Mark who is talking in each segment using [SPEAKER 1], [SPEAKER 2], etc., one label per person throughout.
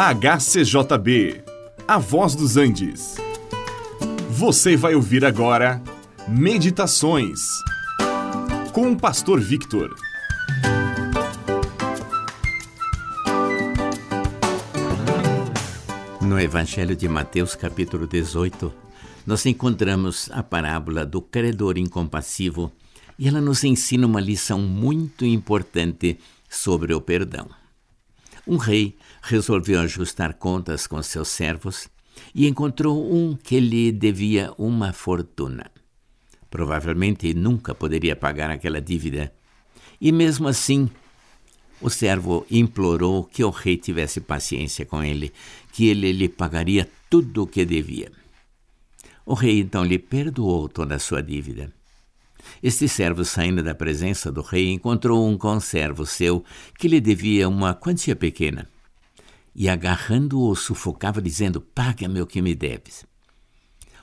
[SPEAKER 1] HCJB, A Voz dos Andes. Você vai ouvir agora Meditações com o Pastor Victor.
[SPEAKER 2] No Evangelho de Mateus, capítulo 18, nós encontramos a parábola do credor incompassivo e ela nos ensina uma lição muito importante sobre o perdão. Um rei resolveu ajustar contas com seus servos e encontrou um que lhe devia uma fortuna. Provavelmente nunca poderia pagar aquela dívida. E mesmo assim, o servo implorou que o rei tivesse paciência com ele, que ele lhe pagaria tudo o que devia. O rei então lhe perdoou toda a sua dívida. Este servo, saindo da presença do rei, encontrou um conservo seu que lhe devia uma quantia pequena. E agarrando-o, sufocava, dizendo: Paga-me o que me deves.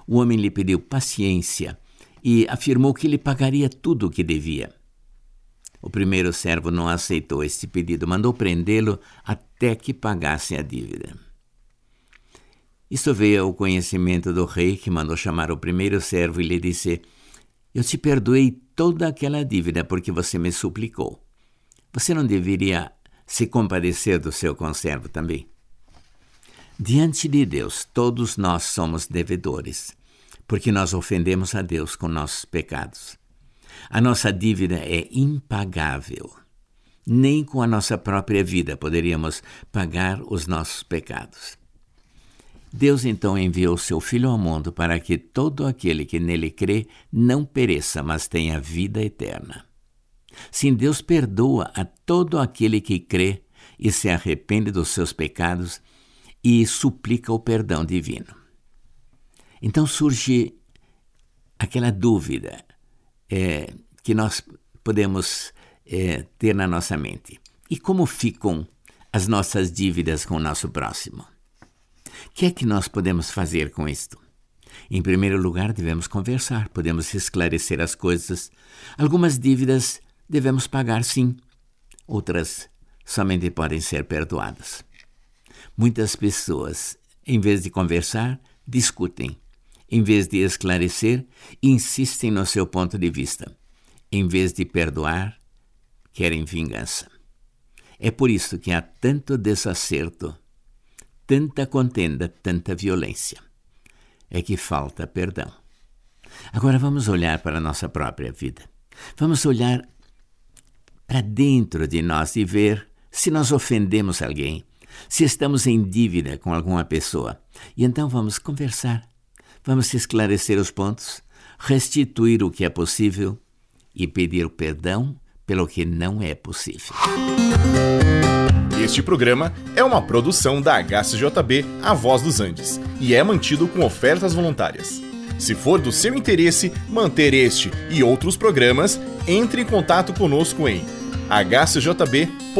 [SPEAKER 2] O homem lhe pediu paciência e afirmou que lhe pagaria tudo o que devia. O primeiro servo não aceitou este pedido, mandou prendê-lo até que pagasse a dívida. Isto veio ao conhecimento do rei, que mandou chamar o primeiro servo e lhe disse: eu te perdoei toda aquela dívida porque você me suplicou. Você não deveria se compadecer do seu conservo também? Diante de Deus, todos nós somos devedores, porque nós ofendemos a Deus com nossos pecados. A nossa dívida é impagável. Nem com a nossa própria vida poderíamos pagar os nossos pecados. Deus então enviou seu Filho ao mundo para que todo aquele que nele crê não pereça, mas tenha vida eterna. Sim, Deus perdoa a todo aquele que crê e se arrepende dos seus pecados e suplica o perdão divino. Então surge aquela dúvida é, que nós podemos é, ter na nossa mente: e como ficam as nossas dívidas com o nosso próximo? O que é que nós podemos fazer com isto? Em primeiro lugar, devemos conversar, podemos esclarecer as coisas. Algumas dívidas devemos pagar sim, outras somente podem ser perdoadas. Muitas pessoas, em vez de conversar, discutem. Em vez de esclarecer, insistem no seu ponto de vista. Em vez de perdoar, querem vingança. É por isso que há tanto desacerto tanta contenda, tanta violência. É que falta perdão. Agora vamos olhar para a nossa própria vida. Vamos olhar para dentro de nós e ver se nós ofendemos alguém, se estamos em dívida com alguma pessoa. E então vamos conversar, vamos esclarecer os pontos, restituir o que é possível e pedir perdão pelo que não é possível.
[SPEAKER 1] Este programa é uma produção da HCJB A Voz dos Andes e é mantido com ofertas voluntárias. Se for do seu interesse manter este e outros programas, entre em contato conosco em hcjb.com.br.